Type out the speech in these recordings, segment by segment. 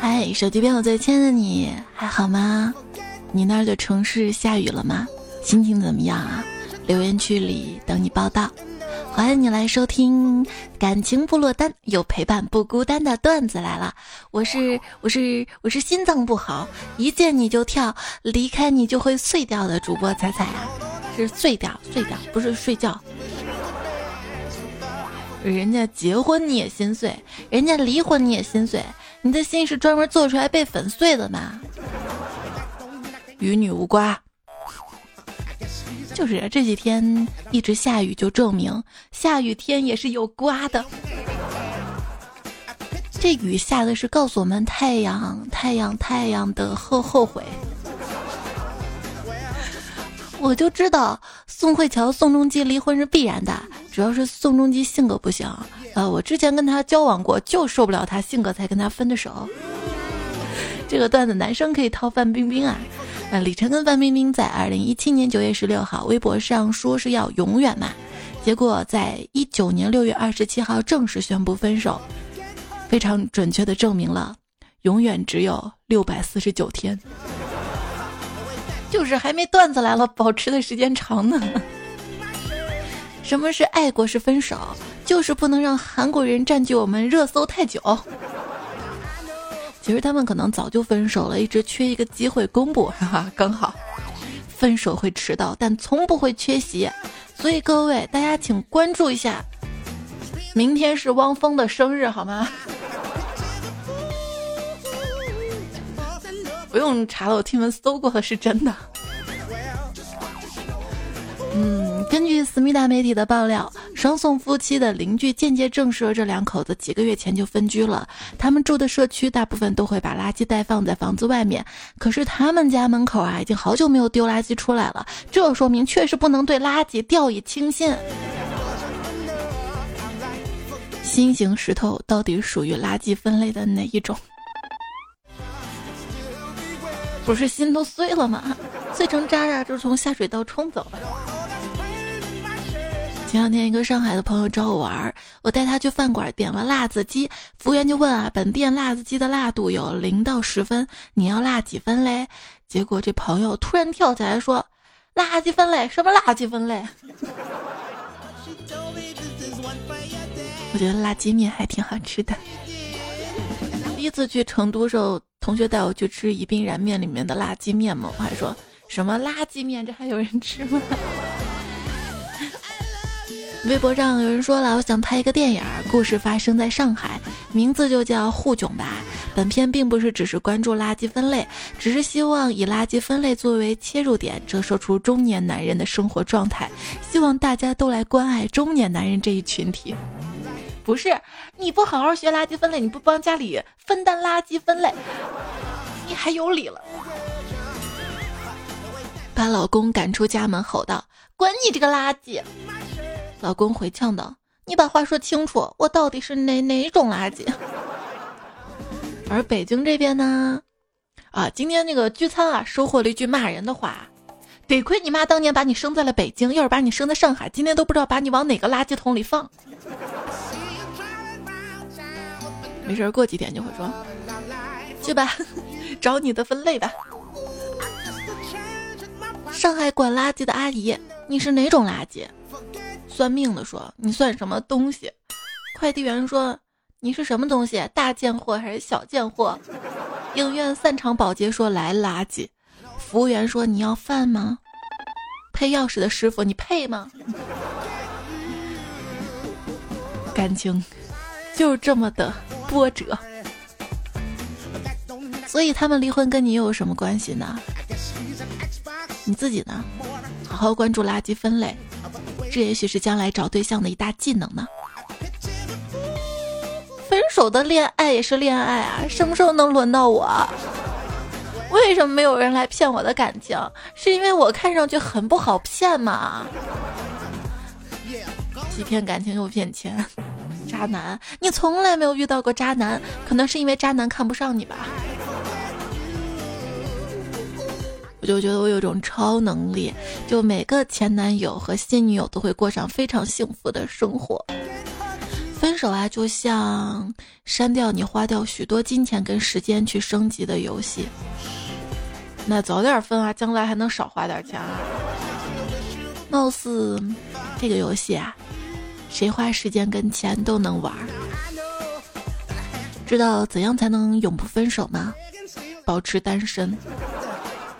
嗨，手机边我最亲爱的你还好吗？你那儿的城市下雨了吗？心情怎么样啊？留言区里等你报道。欢迎你来收听《感情不落单，有陪伴不孤单》的段子来了。我是我是我是心脏不好，一见你就跳，离开你就会碎掉的主播彩彩啊，是碎掉碎掉，不是睡觉。人家结婚你也心碎，人家离婚你也心碎，你的心是专门做出来被粉碎的吗？与你无关。就是这几天一直下雨，就证明下雨天也是有瓜的。这雨下的是告诉我们太阳，太阳，太阳的后后悔。我就知道宋慧乔、宋仲基离婚是必然的，主要是宋仲基性格不行。呃，我之前跟他交往过，就受不了他性格，才跟他分的手。这个段子男生可以套范冰冰啊。呃，李晨跟范冰冰在二零一七年九月十六号微博上说是要永远嘛，结果在一九年六月二十七号正式宣布分手，非常准确的证明了永远只有六百四十九天。就是还没段子来了，保持的时间长呢。什么是爱过是分手？就是不能让韩国人占据我们热搜太久。其实他们可能早就分手了，一直缺一个机会公布，哈哈，刚好。分手会迟到，但从不会缺席。所以各位大家请关注一下，明天是汪峰的生日，好吗？不用查了，我听闻搜过的，是真的。嗯，根据思密达媒体的爆料，双宋夫妻的邻居间接证实了这两口子几个月前就分居了。他们住的社区大部分都会把垃圾袋放在房子外面，可是他们家门口啊，已经好久没有丢垃圾出来了。这说明确实不能对垃圾掉以轻心。心形石头到底属于垃圾分类的哪一种？不是心都碎了吗？碎成渣渣就从下水道冲走了。前两天一个上海的朋友找我玩，我带他去饭馆点了辣子鸡，服务员就问啊，本店辣子鸡的辣度有零到十分，你要辣几分嘞？结果这朋友突然跳起来说，垃圾分类？什么垃圾分类？我觉得辣鸡面还挺好吃的。第一次去成都时候，同学带我去吃宜宾燃面里面的辣鸡面嘛，我还说什么垃圾面，这还有人吃吗？微博上有人说了，我想拍一个电影，故事发生在上海，名字就叫《沪囧吧》。本片并不是只是关注垃圾分类，只是希望以垃圾分类作为切入点，折射出中年男人的生活状态。希望大家都来关爱中年男人这一群体。不是你不好好学垃圾分类，你不帮家里分担垃圾分类，你还有理了？把老公赶出家门，吼道：“滚你这个垃圾！”老公回呛道：“你把话说清楚，我到底是哪哪种垃圾？”而北京这边呢？啊，今天那个聚餐啊，收获了一句骂人的话：“得亏你妈当年把你生在了北京，要是把你生在上海，今天都不知道把你往哪个垃圾桶里放。”没事，过几天就会说：“去吧，找你的分类吧。”上海管垃圾的阿姨，你是哪种垃圾？算命的说你算什么东西？快递员说你是什么东西？大贱货还是小贱货？影院散场保洁说来垃圾。服务员说你要饭吗？配钥匙的师傅你配吗？感情就是这么的波折，所以他们离婚跟你又有什么关系呢？你自己呢？好好关注垃圾分类。这也许是将来找对象的一大技能呢。分手的恋爱也是恋爱啊，什么时候能轮到我？为什么没有人来骗我的感情？是因为我看上去很不好骗吗？欺骗感情又骗钱，渣男！你从来没有遇到过渣男，可能是因为渣男看不上你吧。就觉得我有种超能力，就每个前男友和新女友都会过上非常幸福的生活。分手啊，就像删掉你花掉许多金钱跟时间去升级的游戏。那早点分啊，将来还能少花点钱啊。貌似这个游戏啊，谁花时间跟钱都能玩。知道怎样才能永不分手吗？保持单身，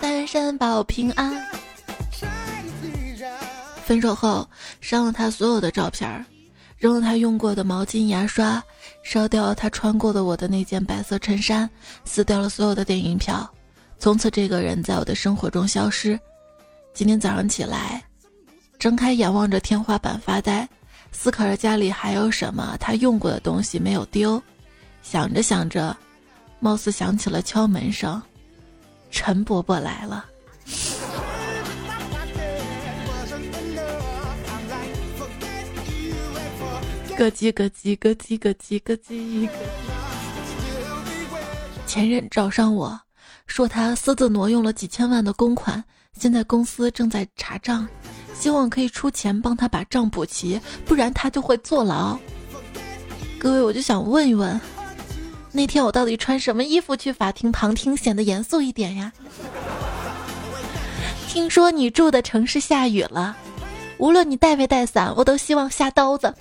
单身保平安。分手后，删了他所有的照片扔了他用过的毛巾、牙刷，烧掉了他穿过的我的那件白色衬衫，撕掉了所有的电影票。从此，这个人在我的生活中消失。今天早上起来，睁开眼望着天花板发呆，思考着家里还有什么他用过的东西没有丢。想着想着，貌似响起了敲门声，陈伯伯来了。咯叽咯叽咯叽咯叽咯叽。前任找上我说他私自挪用了几千万的公款，现在公司正在查账，希望可以出钱帮他把账补齐，不然他就会坐牢。各位，我就想问一问，那天我到底穿什么衣服去法庭旁听，显得严肃一点呀？听说你住的城市下雨了，无论你带没带伞，我都希望下刀子。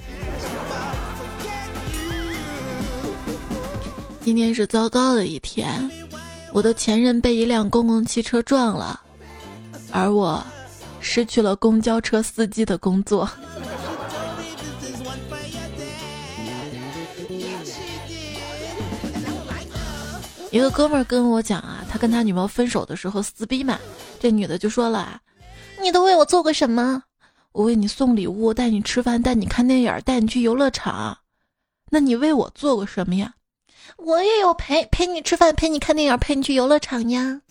今天是糟糕的一天，我的前任被一辆公共汽车撞了，而我失去了公交车司机的工作。一个哥们儿跟我讲啊，他跟他女朋友分手的时候撕逼嘛，这女的就说了：“你都为我做过什么？我为你送礼物，带你吃饭，带你看电影，带你去游乐场，那你为我做过什么呀？”我也有陪陪你吃饭，陪你看电影，陪你去游乐场呀。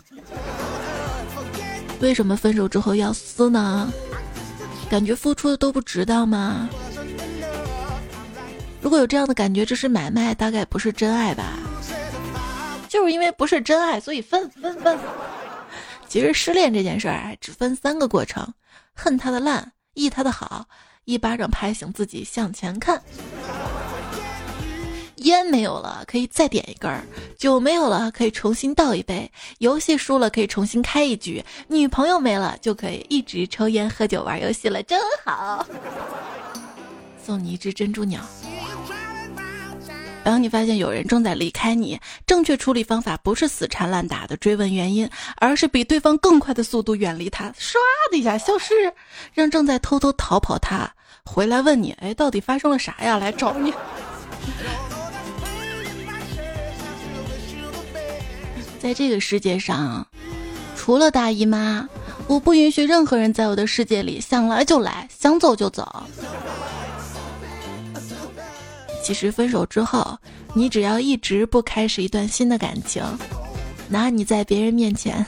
为什么分手之后要撕呢？感觉付出的都不值当吗？如果有这样的感觉，这是买卖，大概不是真爱吧？就是因为不是真爱，所以分分分。其实失恋这件事儿只分三个过程：恨他的烂，忆他的好，一巴掌拍醒自己向前看。烟没有了，可以再点一根儿；酒没有了，可以重新倒一杯；游戏输了，可以重新开一局；女朋友没了，就可以一直抽烟、喝酒、玩游戏了，真好。送你一只珍珠鸟。当你发现有人正在离开你，正确处理方法不是死缠烂打的追问原因，而是比对方更快的速度远离他，唰的一下消失，让正在偷偷逃跑他回来问你：哎，到底发生了啥呀？来找你。在这个世界上，除了大姨妈，我不允许任何人在我的世界里想来就来，想走就走。其实分手之后，你只要一直不开始一段新的感情，那你在别人面前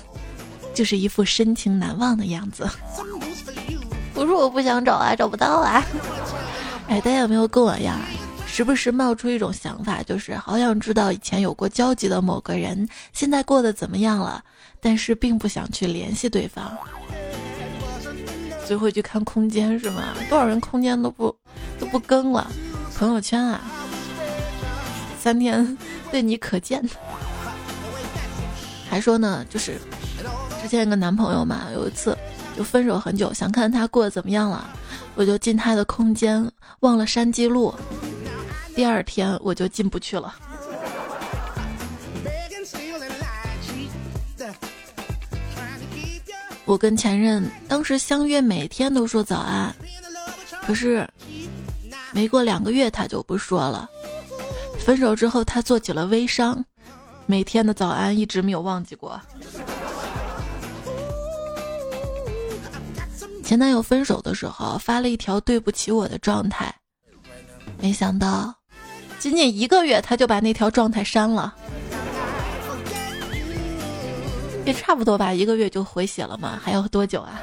就是一副深情难忘的样子。不是我不想找啊，找不到啊。哎，大家有没有跟我一样？时不时冒出一种想法，就是好想知道以前有过交集的某个人现在过得怎么样了，但是并不想去联系对方，所以会去看空间是吗？多少人空间都不都不更了，朋友圈啊，三天 对你可见，还说呢，就是之前有个男朋友嘛，有一次就分手很久，想看他过得怎么样了，我就进他的空间，忘了删记录。第二天我就进不去了。我跟前任当时相约每天都说早安，可是没过两个月他就不说了。分手之后他做起了微商，每天的早安一直没有忘记过。前男友分手的时候发了一条对不起我的状态，没想到。仅仅一个月，他就把那条状态删了，也差不多吧，一个月就回血了嘛，还要多久啊？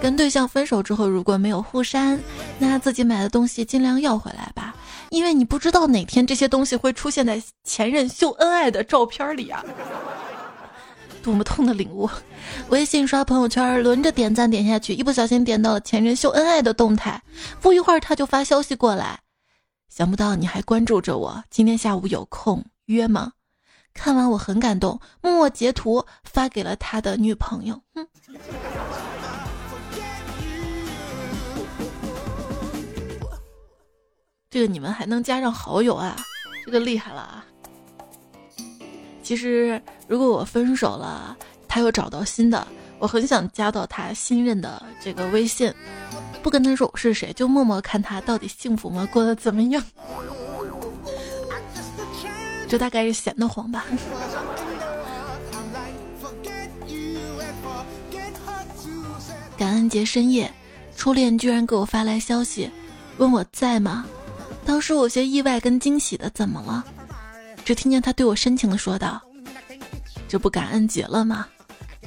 跟对象分手之后，如果没有互删，那自己买的东西尽量要回来吧，因为你不知道哪天这些东西会出现在前任秀恩爱的照片里啊！多么痛的领悟！微信刷朋友圈，轮着点赞点下去，一不小心点到了前任秀恩爱的动态，不一会儿他就发消息过来。想不到你还关注着我，今天下午有空约吗？看完我很感动，默默截图发给了他的女朋友。哼，这个你们还能加上好友啊？这个厉害了啊！其实如果我分手了，他又找到新的，我很想加到他新任的这个微信。不跟他说我是谁，就默默看他到底幸福吗？过得怎么样？这大概是闲得慌吧。感恩节深夜，初恋居然给我发来消息，问我在吗？当时我有些意外跟惊喜的，怎么了？只听见他对我深情的说道：“这不感恩节了吗？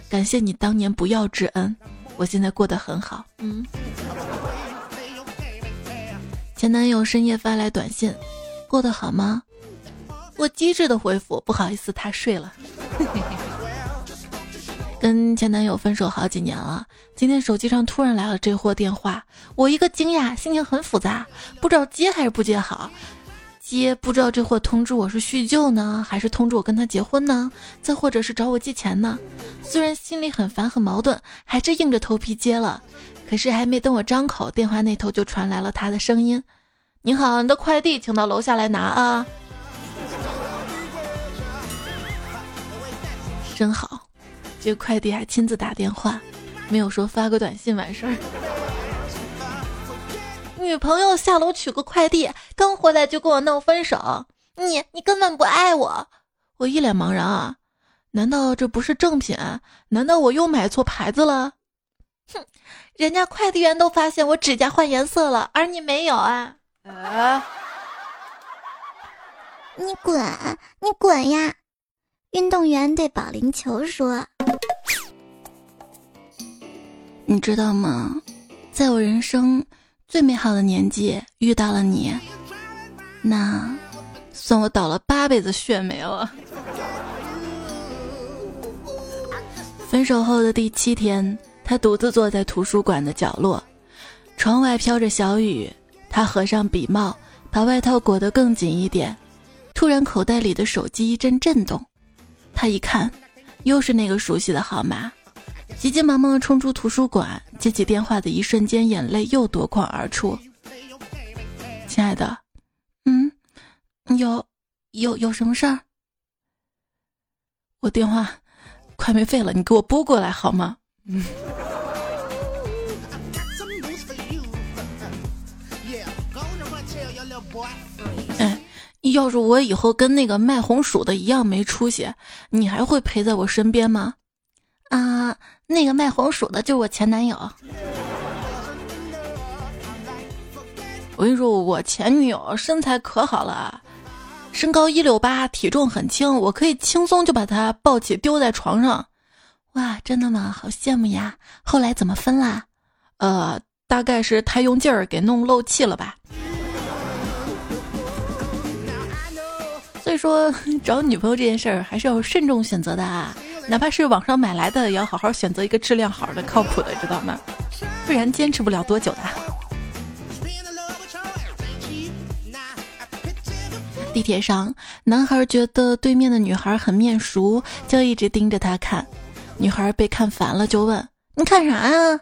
感谢你当年不要之恩。”我现在过得很好，嗯。前男友深夜发来短信，过得好吗？我机智的回复，不好意思，他睡了。跟前男友分手好几年了，今天手机上突然来了这货电话，我一个惊讶，心情很复杂，不知道接还是不接好。接不知道这货通知我是叙旧呢，还是通知我跟他结婚呢？再或者是找我借钱呢？虽然心里很烦很矛盾，还是硬着头皮接了。可是还没等我张口，电话那头就传来了他的声音：“你好，你的快递请到楼下来拿啊。”真好，这快递还亲自打电话，没有说发个短信完事儿。女朋友下楼取个快递，刚回来就跟我闹分手。你你根本不爱我，我一脸茫然啊！难道这不是正品？难道我又买错牌子了？哼，人家快递员都发现我指甲换颜色了，而你没有啊！啊！你滚，你滚呀！运动员对保龄球说：“你知道吗？在我人生……”最美好的年纪遇到了你，那算我倒了八辈子血霉了。分手后的第七天，他独自坐在图书馆的角落，窗外飘着小雨。他合上笔帽，把外套裹得更紧一点。突然，口袋里的手机一阵震动，他一看，又是那个熟悉的号码。急急忙忙地冲出图书馆，接起电话的一瞬间，眼泪又夺眶而出。亲爱的，嗯，有有有什么事儿？我电话快没费了，你给我拨过来好吗？嗯。要是我以后跟那个卖红薯的一样没出息，你还会陪在我身边吗？啊。那个卖红薯的就是我前男友。我跟你说，我前女友身材可好了，身高一六八，体重很轻，我可以轻松就把她抱起丢在床上。哇，真的吗？好羡慕呀！后来怎么分啦？呃，大概是太用劲儿给弄漏气了吧。所以说，找女朋友这件事儿还是要慎重选择的啊。哪怕是网上买来的，也要好好选择一个质量好的、靠谱的，知道吗？不然坚持不了多久的。地铁上，男孩觉得对面的女孩很面熟，就一直盯着她看。女孩被看烦了，就问：“你看啥呀？”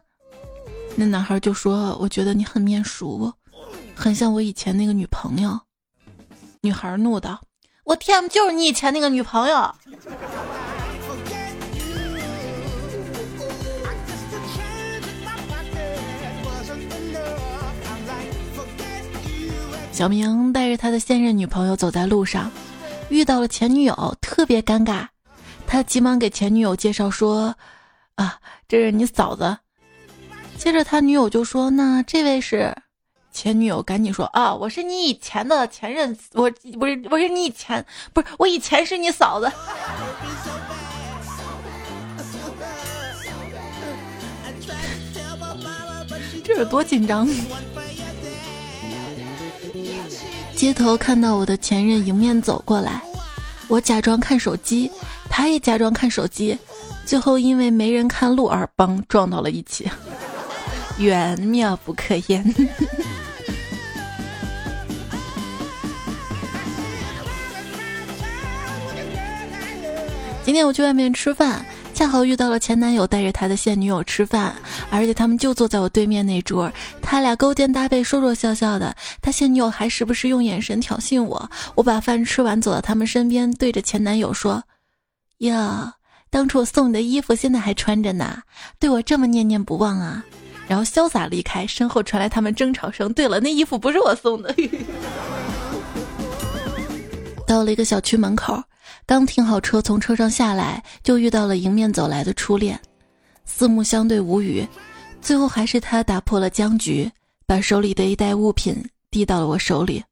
那男孩就说：“我觉得你很面熟，很像我以前那个女朋友。”女孩怒道：“我天，就是你以前那个女朋友！”小明带着他的现任女朋友走在路上，遇到了前女友，特别尴尬。他急忙给前女友介绍说：“啊，这是你嫂子。”接着他女友就说：“那这位是？”前女友赶紧说：“啊，我是你以前的前任，我不是，我是你以前不是，我以前是你嫂子。”这有多紧张？街头看到我的前任迎面走过来，我假装看手机，他也假装看手机，最后因为没人看路而帮撞到了一起，缘妙不可言。今天我去外面吃饭，恰好遇到了前男友带着他的现女友吃饭，而且他们就坐在我对面那桌，他俩勾肩搭背，说说笑笑的。他现女友还时不时用眼神挑衅我。我把饭吃完，走到他们身边，对着前男友说：“哟，当初我送你的衣服现在还穿着呢，对我这么念念不忘啊。”然后潇洒离开，身后传来他们争吵声。对了，那衣服不是我送的。到了一个小区门口，刚停好车，从车上下来，就遇到了迎面走来的初恋，四目相对无语，最后还是他打破了僵局，把手里的一袋物品递到了我手里，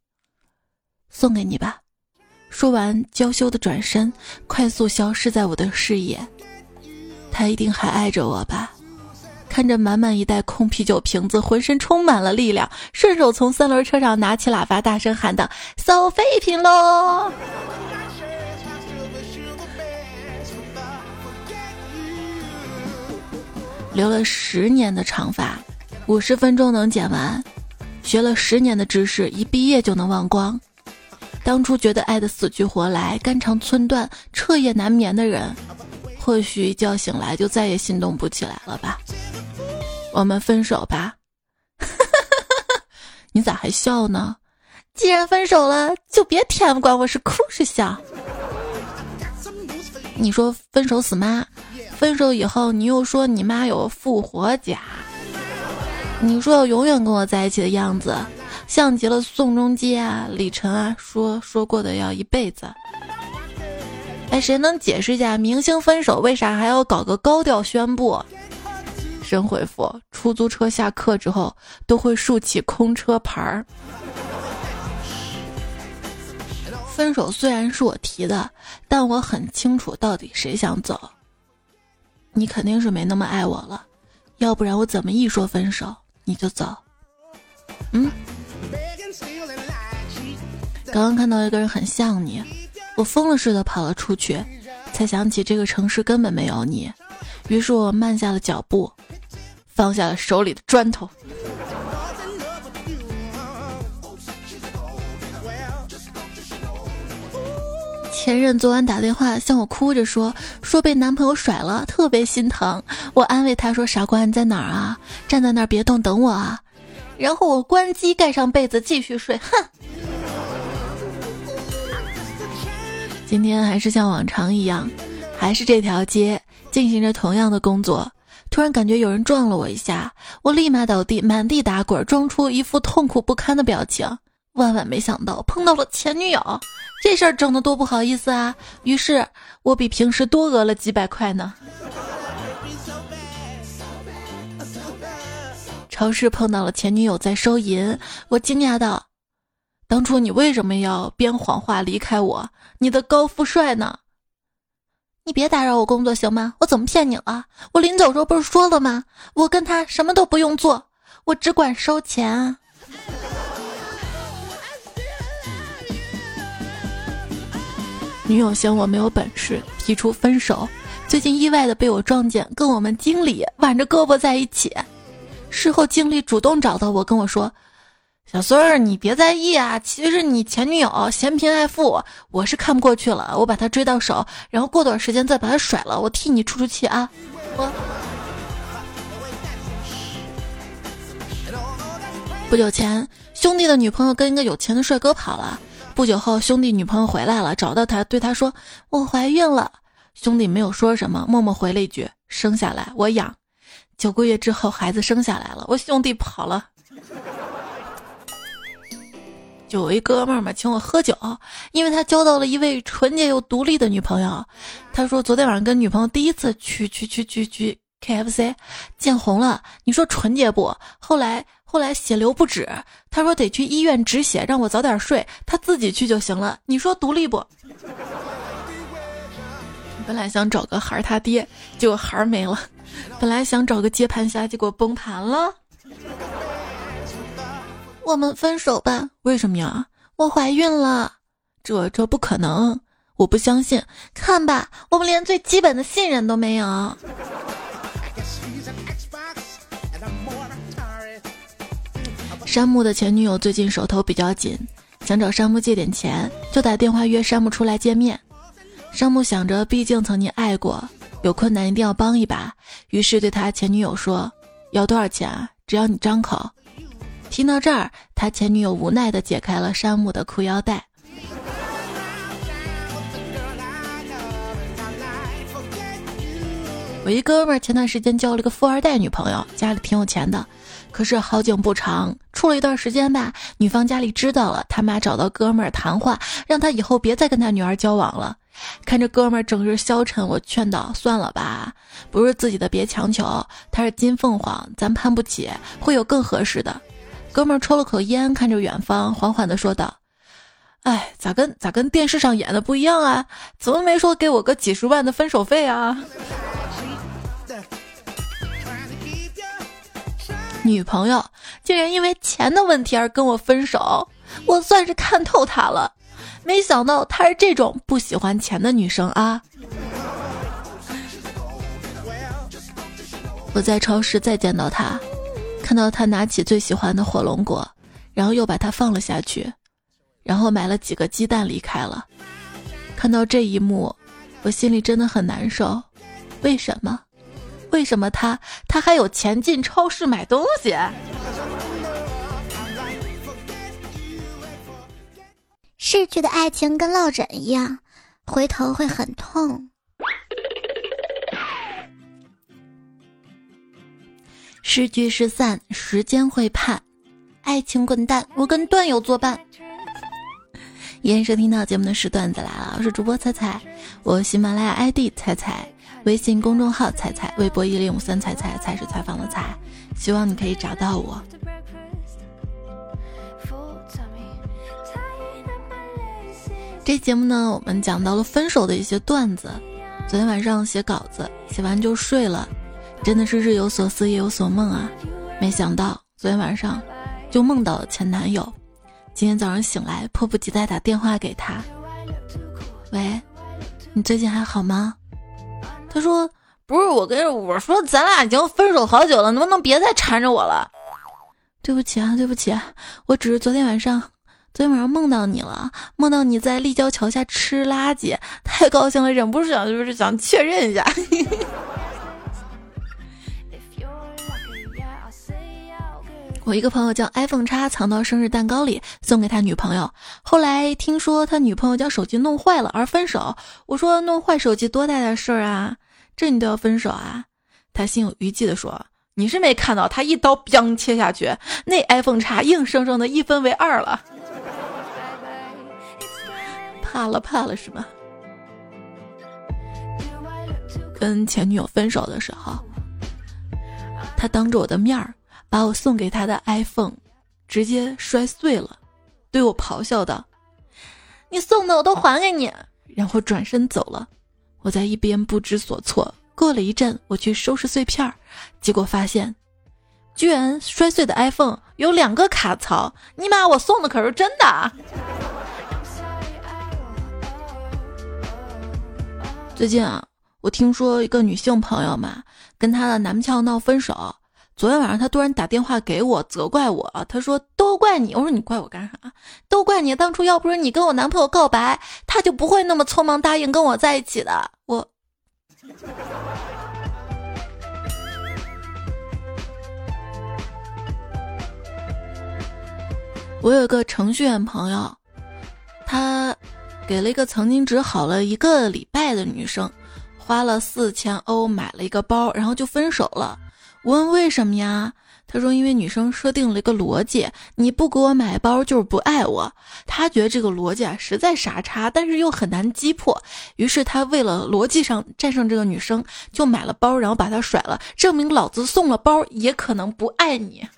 送给你吧。说完，娇羞的转身，快速消失在我的视野。他一定还爱着我吧。看着满满一袋空啤酒瓶子，浑身充满了力量，顺手从三轮车上拿起喇叭，大声喊道：“收废品喽！”留了十年的长发，五十分钟能剪完；学了十年的知识，一毕业就能忘光。当初觉得爱的死去活来、肝肠寸断、彻夜难眠的人，或许一觉醒来就再也心动不起来了吧。我们分手吧，你咋还笑呢？既然分手了，就别天不管我是哭是笑。你说分手死妈，分手以后你又说你妈有复活甲，你说要永远跟我在一起的样子，像极了宋仲基啊、李晨啊说说过的要一辈子。哎，谁能解释一下明星分手为啥还要搞个高调宣布？神回复：出租车下课之后都会竖起空车牌儿。分手虽然是我提的，但我很清楚到底谁想走。你肯定是没那么爱我了，要不然我怎么一说分手你就走？嗯。刚刚看到一个人很像你，我疯了似的跑了出去，才想起这个城市根本没有你，于是我慢下了脚步。放下了手里的砖头。前任昨晚打电话向我哭着说，说被男朋友甩了，特别心疼。我安慰他说：“傻瓜，你在哪儿啊？站在那儿别动，等我啊。”然后我关机，盖上被子继续睡。哼。今天还是像往常一样，还是这条街进行着同样的工作。突然感觉有人撞了我一下，我立马倒地，满地打滚，装出一副痛苦不堪的表情。万万没想到碰到了前女友，这事儿整的多不好意思啊！于是我比平时多讹了几百块呢。超市碰到了前女友在收银，我惊讶道：“当初你为什么要编谎话离开我？你的高富帅呢？”你别打扰我工作行吗？我怎么骗你了？我临走时候不是说了吗？我跟他什么都不用做，我只管收钱。女友嫌我没有本事，提出分手。最近意外的被我撞见，跟我们经理挽着胳膊在一起。事后经理主动找到我，跟我说。小孙儿，你别在意啊！其实你前女友嫌贫爱富，我是看不过去了，我把她追到手，然后过段时间再把她甩了，我替你出出气啊！我不久前，兄弟的女朋友跟一个有钱的帅哥跑了。不久后，兄弟女朋友回来了，找到他，对他说：“我怀孕了。”兄弟没有说什么，默默回了一句：“生下来我养。”九个月之后，孩子生下来了，我兄弟跑了。就有一哥们儿嘛，请我喝酒，因为他交到了一位纯洁又独立的女朋友。他说昨天晚上跟女朋友第一次去去去去去 KFC，见红了。你说纯洁不？后来后来血流不止，他说得去医院止血，让我早点睡，他自己去就行了。你说独立不？本来想找个孩儿他爹，结果孩儿没了。本来想找个接盘侠，结果崩盘了。我们分手吧？为什么呀？我怀孕了，这这不可能，我不相信。看吧，我们连最基本的信任都没有。山木的前女友最近手头比较紧，想找山木借点钱，就打电话约山木出来见面。山木想着，毕竟曾经爱过，有困难一定要帮一把，于是对他前女友说：“要多少钱啊？只要你张口。”听到这儿，他前女友无奈地解开了山木的裤腰带。我一哥们儿前段时间交了个富二代女朋友，家里挺有钱的。可是好景不长，处了一段时间吧，女方家里知道了，他妈找到哥们儿谈话，让他以后别再跟他女儿交往了。看着哥们儿整日消沉，我劝道：“算了吧，不是自己的别强求。他是金凤凰，咱攀不起，会有更合适的。”哥们儿抽了口烟，看着远方，缓缓地说道：“哎，咋跟咋跟电视上演的不一样啊？怎么没说给我个几十万的分手费啊？”女朋友竟然因为钱的问题而跟我分手，我算是看透她了。没想到她是这种不喜欢钱的女生啊！我在超市再见到她，看到她拿起最喜欢的火龙果，然后又把它放了下去，然后买了几个鸡蛋离开了。看到这一幕，我心里真的很难受。为什么？为什么他他还有钱进超市买东西？逝去的爱情跟落枕一样，回头会很痛。失聚失散，时间会判，爱情滚蛋，我跟段友作伴。依然收听到节目的是段子来了，我是主播彩彩，我喜马拉雅 ID 彩彩。微信公众号“彩彩”，微博一零五三彩彩，彩是采访的彩，希望你可以找到我。这节目呢，我们讲到了分手的一些段子。昨天晚上写稿子，写完就睡了，真的是日有所思夜有所梦啊！没想到昨天晚上就梦到了前男友，今天早上醒来，迫不及待打电话给他。喂，你最近还好吗？他说：“不是我跟我说，咱俩已经分手好久了，能不能别再缠着我了？”对不起啊，对不起，我只是昨天晚上，昨天晚上梦到你了，梦到你在立交桥下吃垃圾，太高兴了，忍不住想就是想确认一下。我一个朋友将 iPhone 叉藏到生日蛋糕里，送给他女朋友。后来听说他女朋友将手机弄坏了而分手。我说弄坏手机多大点事儿啊？这你都要分手啊？他心有余悸的说：“你是没看到他一刀砰切下去，那 iPhone 叉硬生生的一分为二了。怕了怕了是吗？跟前女友分手的时候，他当着我的面儿把我送给他的 iPhone 直接摔碎了，对我咆哮道：‘你送的我都还给你！’然后转身走了。”我在一边不知所措。过了一阵，我去收拾碎片儿，结果发现，居然摔碎的 iPhone 有两个卡槽。尼玛，我送的可是真的！最近啊，我听说一个女性朋友嘛，跟她的男票闹分手。昨天晚上，他突然打电话给我，责怪我。他说：“都怪你。”我说：“你怪我干啥？都怪你！当初要不是你跟我男朋友告白，他就不会那么匆忙答应跟我在一起的。”我，我有个程序员朋友，他给了一个曾经只好了一个礼拜的女生，花了四千欧买了一个包，然后就分手了。我问为什么呀？他说因为女生设定了一个逻辑，你不给我买包就是不爱我。他觉得这个逻辑啊实在傻叉，但是又很难击破。于是他为了逻辑上战胜这个女生，就买了包，然后把她甩了，证明老子送了包也可能不爱你。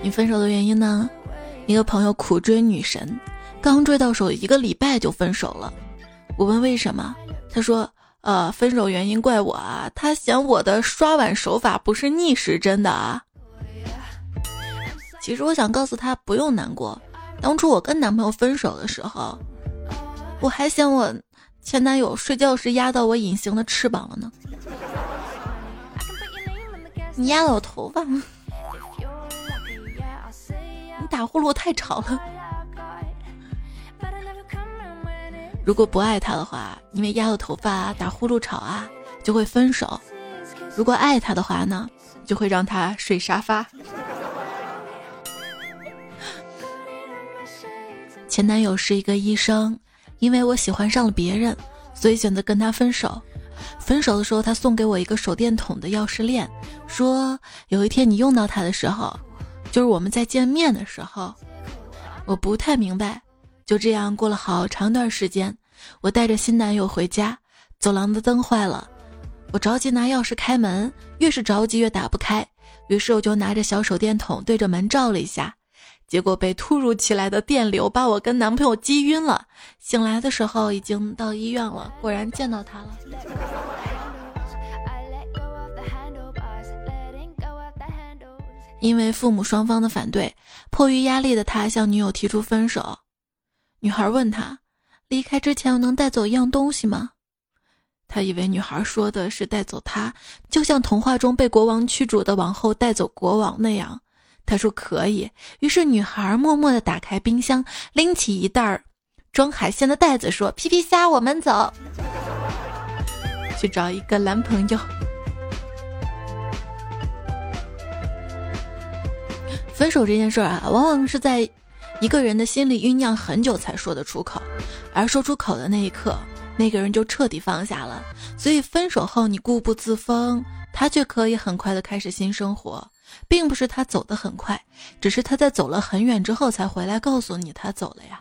你分手的原因呢？一个朋友苦追女神。刚追到手一个礼拜就分手了，我问为什么，他说：“呃，分手原因怪我啊，他嫌我的刷碗手法不是逆时针的啊。”其实我想告诉他不用难过，当初我跟男朋友分手的时候，我还嫌我前男友睡觉时压到我隐形的翅膀了呢。你压到我头发 你？打呼噜太吵了。如果不爱他的话，因为压了头发打呼噜吵啊，就会分手；如果爱他的话呢，就会让他睡沙发。前男友是一个医生，因为我喜欢上了别人，所以选择跟他分手。分手的时候，他送给我一个手电筒的钥匙链，说有一天你用到它的时候，就是我们在见面的时候。我不太明白。就这样过了好长段时间，我带着新男友回家，走廊的灯坏了，我着急拿钥匙开门，越是着急越打不开，于是我就拿着小手电筒对着门照了一下，结果被突如其来的电流把我跟男朋友击晕了，醒来的时候已经到医院了，果然见到他了。因为父母双方的反对，迫于压力的他向女友提出分手。女孩问他：“离开之前，能带走一样东西吗？”他以为女孩说的是带走他，就像童话中被国王驱逐的王后带走国王那样。他说可以。于是女孩默默地打开冰箱，拎起一袋装海鲜的袋子，说：“皮皮虾，我们走，去找一个男朋友。”分手这件事啊，往往是在。一个人的心里酝酿很久才说得出口，而说出口的那一刻，那个人就彻底放下了。所以分手后你固步自封，他却可以很快的开始新生活，并不是他走得很快，只是他在走了很远之后才回来告诉你他走了呀。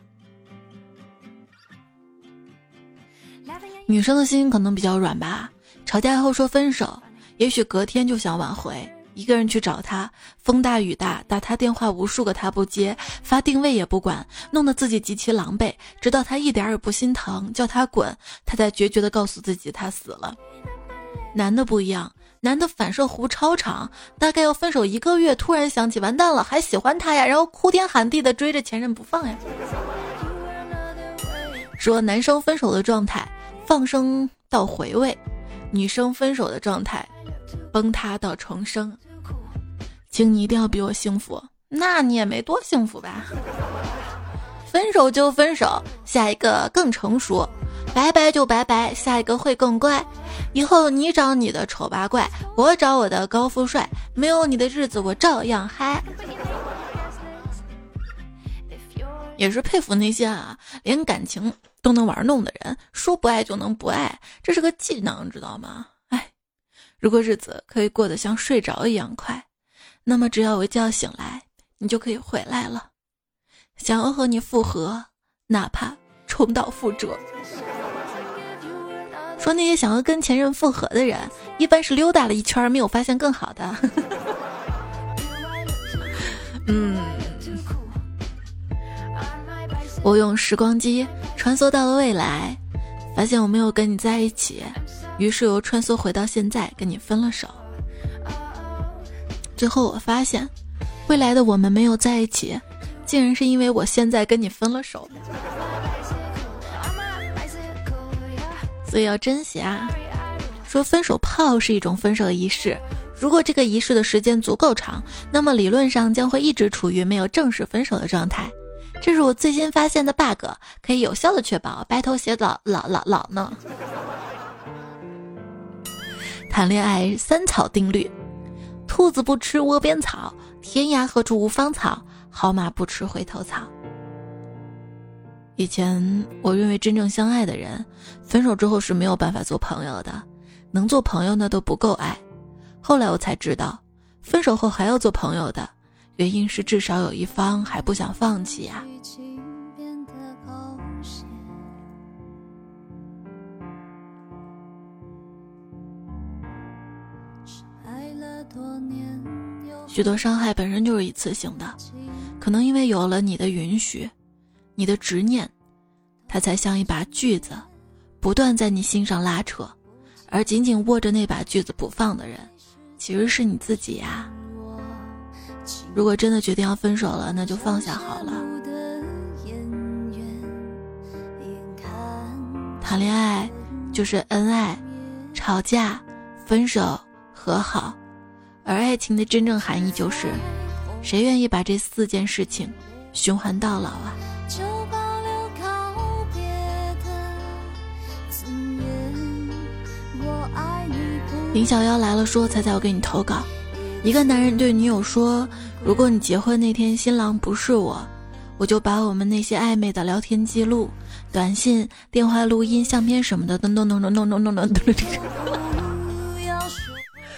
女生的心可能比较软吧，吵架后说分手，也许隔天就想挽回。一个人去找他，风大雨大，打他电话无数个他不接，发定位也不管，弄得自己极其狼狈。直到他一点也不心疼，叫他滚，他才决绝地告诉自己他死了。男的不一样，男的反射弧超长，大概要分手一个月，突然想起完蛋了，还喜欢他呀，然后哭天喊地的追着前任不放呀。说男生分手的状态，放生到回味；女生分手的状态，崩塌到重生。请你一定要比我幸福，那你也没多幸福吧？分手就分手，下一个更成熟；拜拜就拜拜，下一个会更乖。以后你找你的丑八怪，我找我的高富帅，没有你的日子我照样嗨。也是佩服那些啊，连感情都能玩弄的人，说不爱就能不爱，这是个技能，知道吗？哎，如果日子可以过得像睡着一样快。那么，只要我一觉醒来，你就可以回来了。想要和你复合，哪怕重蹈覆辙。说那些想要跟前任复合的人，一般是溜达了一圈，没有发现更好的。嗯，我用时光机穿梭到了未来，发现我没有跟你在一起，于是又穿梭回到现在，跟你分了手。最后我发现，未来的我们没有在一起，竟然是因为我现在跟你分了手。所以要珍惜啊！说分手炮是一种分手仪式，如果这个仪式的时间足够长，那么理论上将会一直处于没有正式分手的状态。这是我最新发现的 bug，可以有效的确保白头偕老老老老呢。谈恋爱三草定律。兔子不吃窝边草，天涯何处无芳草。好马不吃回头草。以前我认为真正相爱的人，分手之后是没有办法做朋友的，能做朋友那都不够爱。后来我才知道，分手后还要做朋友的原因是至少有一方还不想放弃呀。许多伤害本身就是一次性的，可能因为有了你的允许，你的执念，它才像一把锯子，不断在你心上拉扯，而紧紧握着那把锯子不放的人，其实是你自己呀。如果真的决定要分手了，那就放下好了。谈恋爱就是恩爱、吵架、分手、和好。而爱情的真正含义就是，谁愿意把这四件事情循环到老啊？林小妖来了，说猜猜我给你投稿。一个男人对女友说：“如果你结婚那天新郎不是我，我就把我们那些暧昧的聊天记录、短信、电话录音、相片什么的都弄弄弄弄弄弄弄弄。”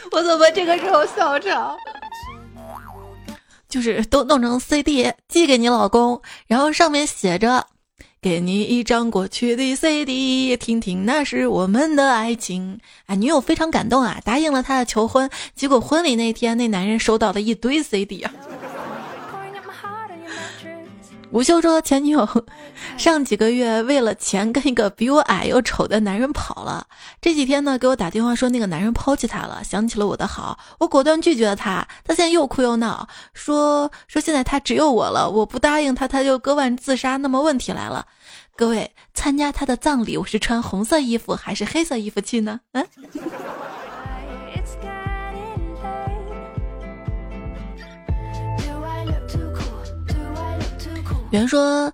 我怎么这个时候笑场？就是都弄成 CD 寄给你老公，然后上面写着。”给你一张过去的 CD，听听那是我们的爱情。啊，女友非常感动啊，答应了他的求婚。结果婚礼那天，那男人收到了一堆 CD 啊。吴秀说，前女友上几个月为了钱跟一个比我矮又丑的男人跑了。这几天呢，给我打电话说那个男人抛弃她了，想起了我的好，我果断拒绝了他。他现在又哭又闹，说说现在他只有我了，我不答应他，他就割腕自杀。那么问题来了，各位，参加他的葬礼，我是穿红色衣服还是黑色衣服去呢？嗯。有人说，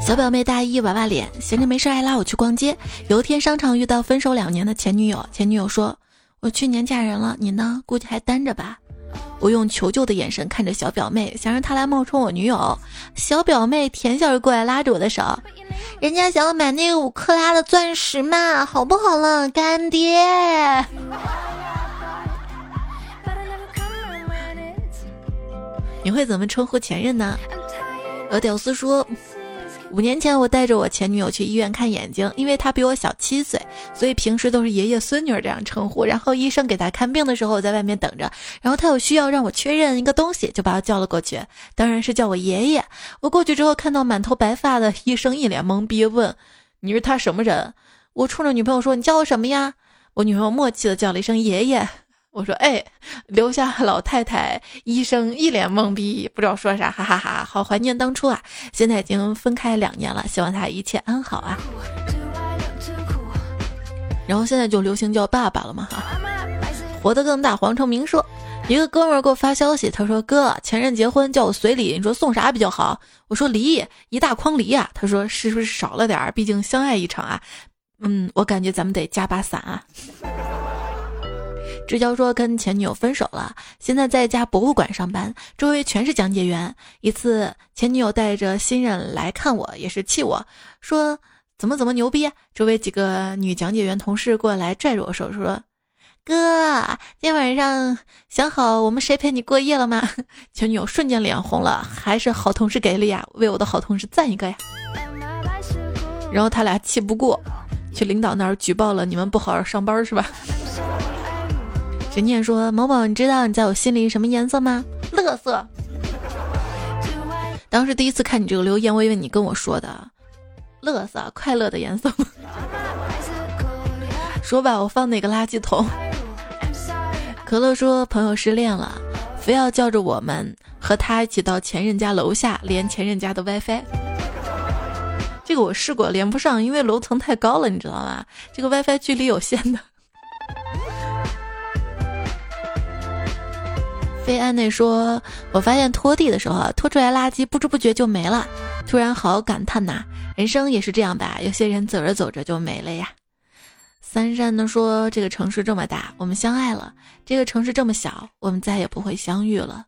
小表妹大一娃娃脸，闲着没事爱拉我去逛街。有一天商场遇到分手两年的前女友，前女友说：“我去年嫁人了，你呢？估计还单着吧？”我用求救的眼神看着小表妹，想让她来冒充我女友。小表妹甜笑着过来拉着我的手：“人家想要买那个五克拉的钻石嘛，好不好了，干爹？”你会怎么称呼前任呢？和屌丝说，五年前我带着我前女友去医院看眼睛，因为她比我小七岁，所以平时都是爷爷孙女这样称呼。然后医生给她看病的时候，我在外面等着。然后她有需要让我确认一个东西，就把我叫了过去，当然是叫我爷爷。我过去之后，看到满头白发的医生一脸懵逼，问：“你是他什么人？”我冲着女朋友说：“你叫我什么呀？”我女朋友默契的叫了一声“爷爷”。我说哎，留下老太太，医生一脸懵逼，不知道说啥，哈哈哈，好怀念当初啊！现在已经分开两年了，希望他一切安好啊。然后现在就流行叫爸爸了嘛哈。活得更大，黄成明说，一个哥们儿给我发消息，他说哥，前任结婚叫我随礼，你说送啥比较好？我说梨，一大筐梨啊。他说是不是少了点儿？毕竟相爱一场啊。嗯，我感觉咱们得加把伞啊。志交说跟前女友分手了，现在在一家博物馆上班，周围全是讲解员。一次前女友带着新人来看我，也是气我说怎么怎么牛逼。周围几个女讲解员同事过来拽着我手说：“哥，今天晚上想好我们谁陪你过夜了吗？” 前女友瞬间脸红了，还是好同事给力呀，为我的好同事赞一个呀。然后他俩气不过，去领导那儿举报了，你们不好好上班是吧？陈念说：“某某，你知道你在我心里什么颜色吗？乐色。当时第一次看你这个留言，我以为你跟我说的，乐色，快乐的颜色？说吧，我放哪个垃圾桶？可乐说朋友失恋了，非要叫着我们和他一起到前任家楼下连前任家的 WiFi。这个我试过，连不上，因为楼层太高了，你知道吗？这个 WiFi 距离有限的。”飞安内说：“我发现拖地的时候，拖出来垃圾不知不觉就没了，突然好感叹呐！人生也是这样吧？有些人走着走着就没了呀。”三山呢说：“这个城市这么大，我们相爱了；这个城市这么小，我们再也不会相遇了。”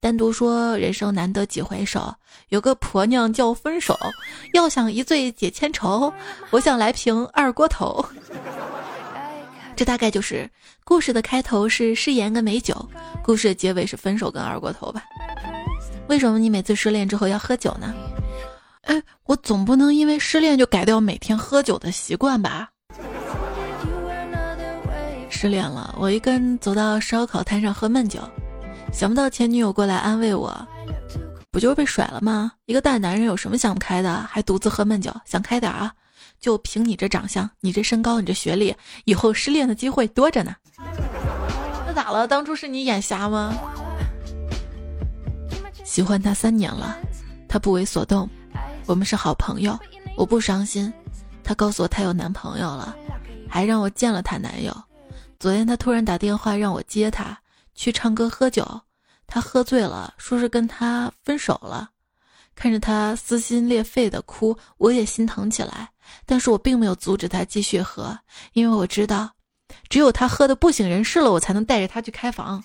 单独说：“人生难得几回首，有个婆娘叫分手，要想一醉解千愁，我想来瓶二锅头。”这大概就是故事的开头是誓言跟美酒，故事的结尾是分手跟二锅头吧？为什么你每次失恋之后要喝酒呢？哎，我总不能因为失恋就改掉每天喝酒的习惯吧？失恋了，我一个人走到烧烤摊上喝闷酒，想不到前女友过来安慰我，不就是被甩了吗？一个大男人有什么想不开的？还独自喝闷酒，想开点啊！就凭你这长相，你这身高，你这学历，以后失恋的机会多着呢。那咋了？当初是你眼瞎吗？喜欢他三年了，他不为所动，我们是好朋友，我不伤心。他告诉我他有男朋友了，还让我见了他男友。昨天他突然打电话让我接他去唱歌喝酒，他喝醉了，说是跟他分手了。看着他撕心裂肺的哭，我也心疼起来。但是我并没有阻止他继续喝，因为我知道，只有他喝的不省人事了，我才能带着他去开房。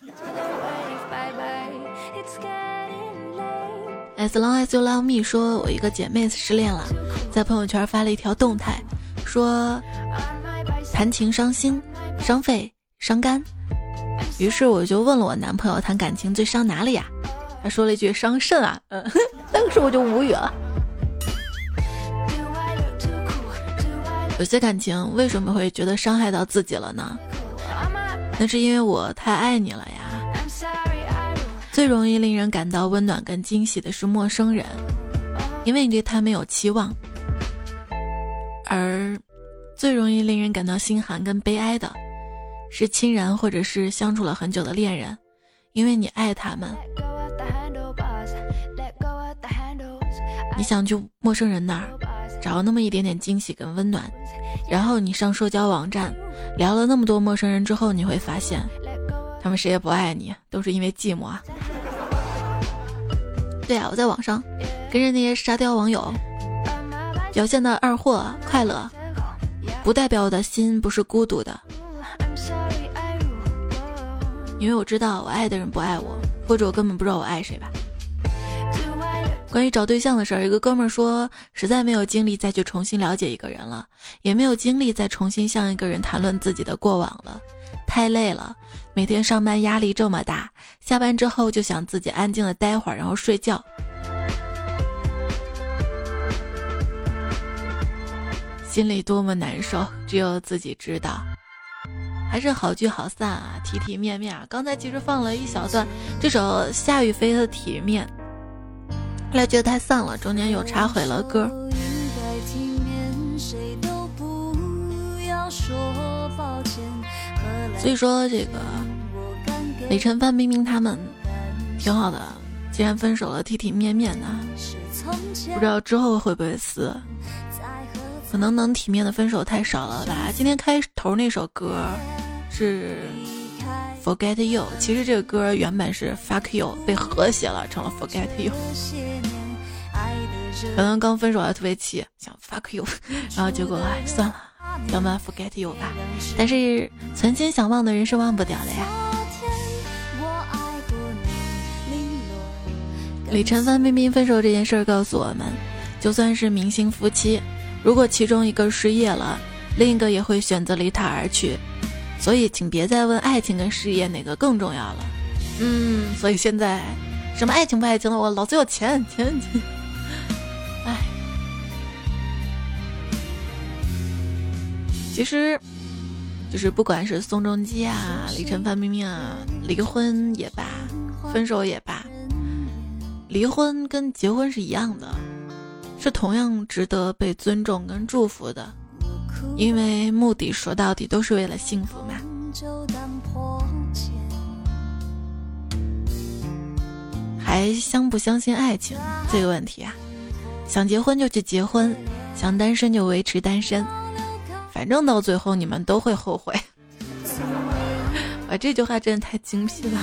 As long as you love me，说我一个姐妹失恋了，在朋友圈发了一条动态，说谈情伤心、伤肺、伤肝。于是我就问了我男朋友，谈感情最伤哪里呀？他说了一句伤肾啊。嗯，当时我就无语了。有些感情为什么会觉得伤害到自己了呢？那是因为我太爱你了呀。最容易令人感到温暖跟惊喜的是陌生人，因为你对他没有期望；而最容易令人感到心寒跟悲哀的，是亲人或者是相处了很久的恋人，因为你爱他们。你想去陌生人那儿找那么一点点惊喜跟温暖，然后你上社交网站聊了那么多陌生人之后，你会发现。他们谁也不爱你，都是因为寂寞啊！对啊，我在网上跟着那些沙雕网友表现的二货快乐，不代表我的心不是孤独的，因为我知道我爱的人不爱我，或者我根本不知道我爱谁吧。关于找对象的事儿，一个哥们儿说，实在没有精力再去重新了解一个人了，也没有精力再重新向一个人谈论自己的过往了。太累了，每天上班压力这么大，下班之后就想自己安静的待会儿，然后睡觉，心里多么难受，只有自己知道。还是好聚好散啊，体体面面啊。刚才其实放了一小段这首夏雨飞的《体面》，后来觉得太丧了，中间又插回了歌。所以说这个李晨、范冰冰他们挺好的，既然分手了，体体面面的，不知道之后会不会撕？可能能体面的分手太少了吧？今天开头那首歌是 Forget You，其实这个歌原本是 Fuck You，被和谐了成了 Forget You。可能刚分手还特别气，想 Fuck You，然后结果哎算了。要么 forget you 吧，但是存心想忘的人是忘不掉的呀。李晨、范冰冰分手这件事儿告诉我们，就算是明星夫妻，如果其中一个失业了，另一个也会选择离他而去。所以，请别再问爱情跟事业哪个更重要了。嗯，所以现在什么爱情不爱情的，我老子有钱，钱钱。其实，就是不管是宋仲基啊、李晨、范冰冰啊，离婚也罢，分手也罢，离婚跟结婚是一样的，是同样值得被尊重跟祝福的，因为目的说到底都是为了幸福嘛。还相不相信爱情这个问题啊？想结婚就去结婚，想单身就维持单身。反正到最后你们都会后悔。我，这句话真的太精辟了。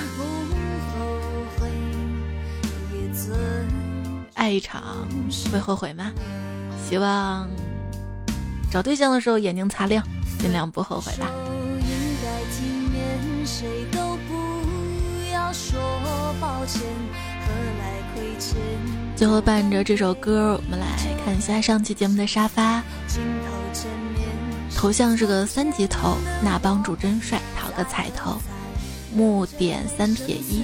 爱一场会后悔吗？希望找对象的时候眼睛擦亮，尽量不后悔吧。最后伴着这首歌，我们来看一下上期节目的沙发。头像是个三级头，那帮主真帅，讨个彩头。木点三撇一。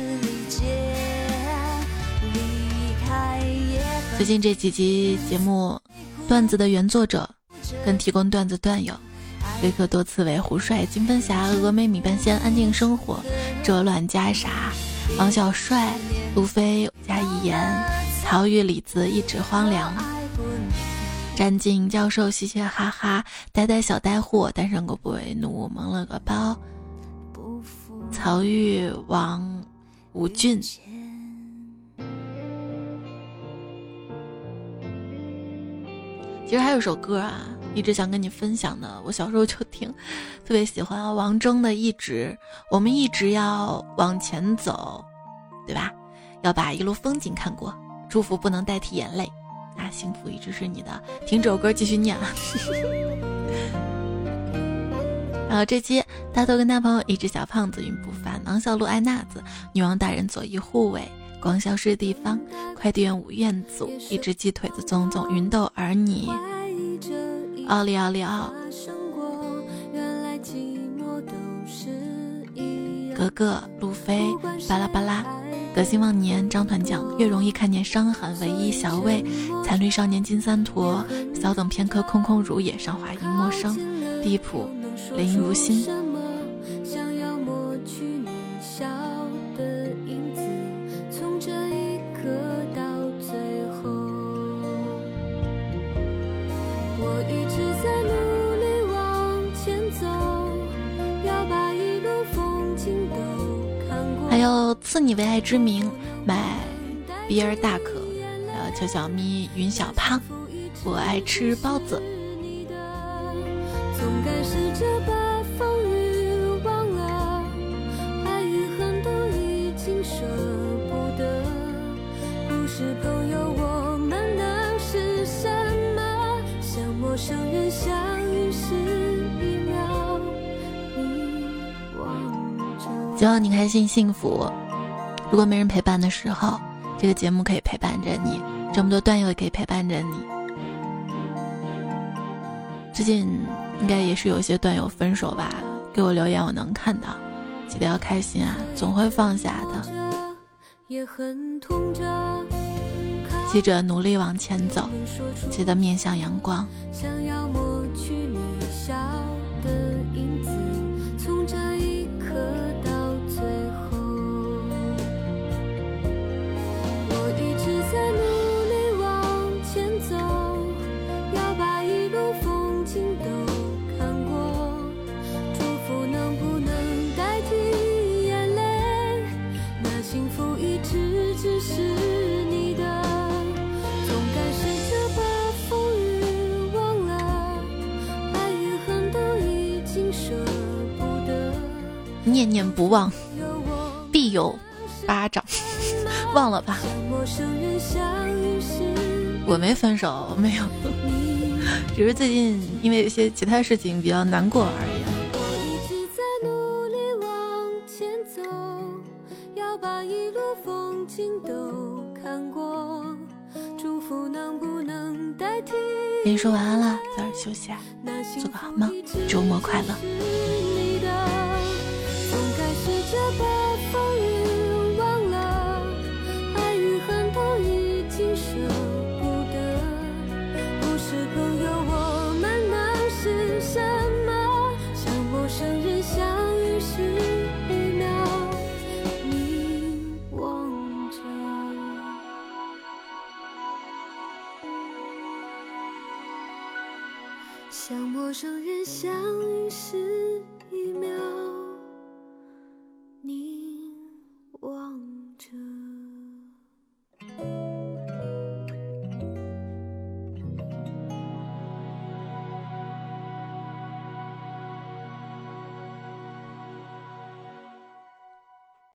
最近这几集节目，段子的原作者跟提供段子段友，维克多刺猬、胡帅、金分侠、峨眉米半仙、安定生活、这乱加傻、王小帅、路飞加一言、曹玉李子一纸荒凉。詹静教授嘻嘻哈哈，呆呆小呆货，单身狗不为奴，蒙了个包。曹玉王吴俊，其实还有首歌啊，一直想跟你分享的，我小时候就听，特别喜欢王铮的《一直》，我们一直要往前走，对吧？要把一路风景看过，祝福不能代替眼泪，啊，幸福一直是你的。听这首歌继续念。然 后这期大头跟大朋友一只小胖子云不凡，囊小鹿爱娜子，女王大人左翼护卫，光消失的地方，快递员吴彦祖，一只鸡腿子宗宗，云豆儿你，奥利奥利奥，格格路飞，巴拉巴拉，德兴忘年张团奖，越容易看见伤痕，唯一小魏，残绿少年金三坨，稍等片刻空空如也，上华音陌生，地普。林如心。我赐你为爱之名，买比尔大可，还有邱小咪、云小胖，我爱吃包子。望着。希望你开心幸福。如果没人陪伴的时候，这个节目可以陪伴着你，这么多段友也可以陪伴着你。最近。应该也是有些段友分手吧，给我留言我能看到，记得要开心啊，总会放下的。记着努力往前走，记得面向阳光想要抹去你笑的。念念不忘，必有巴掌。忘了吧，我没分手，没有，只是最近因为一些其他事情比较难过而已。跟你说晚安了，早点休息啊，做个好梦，周末快乐。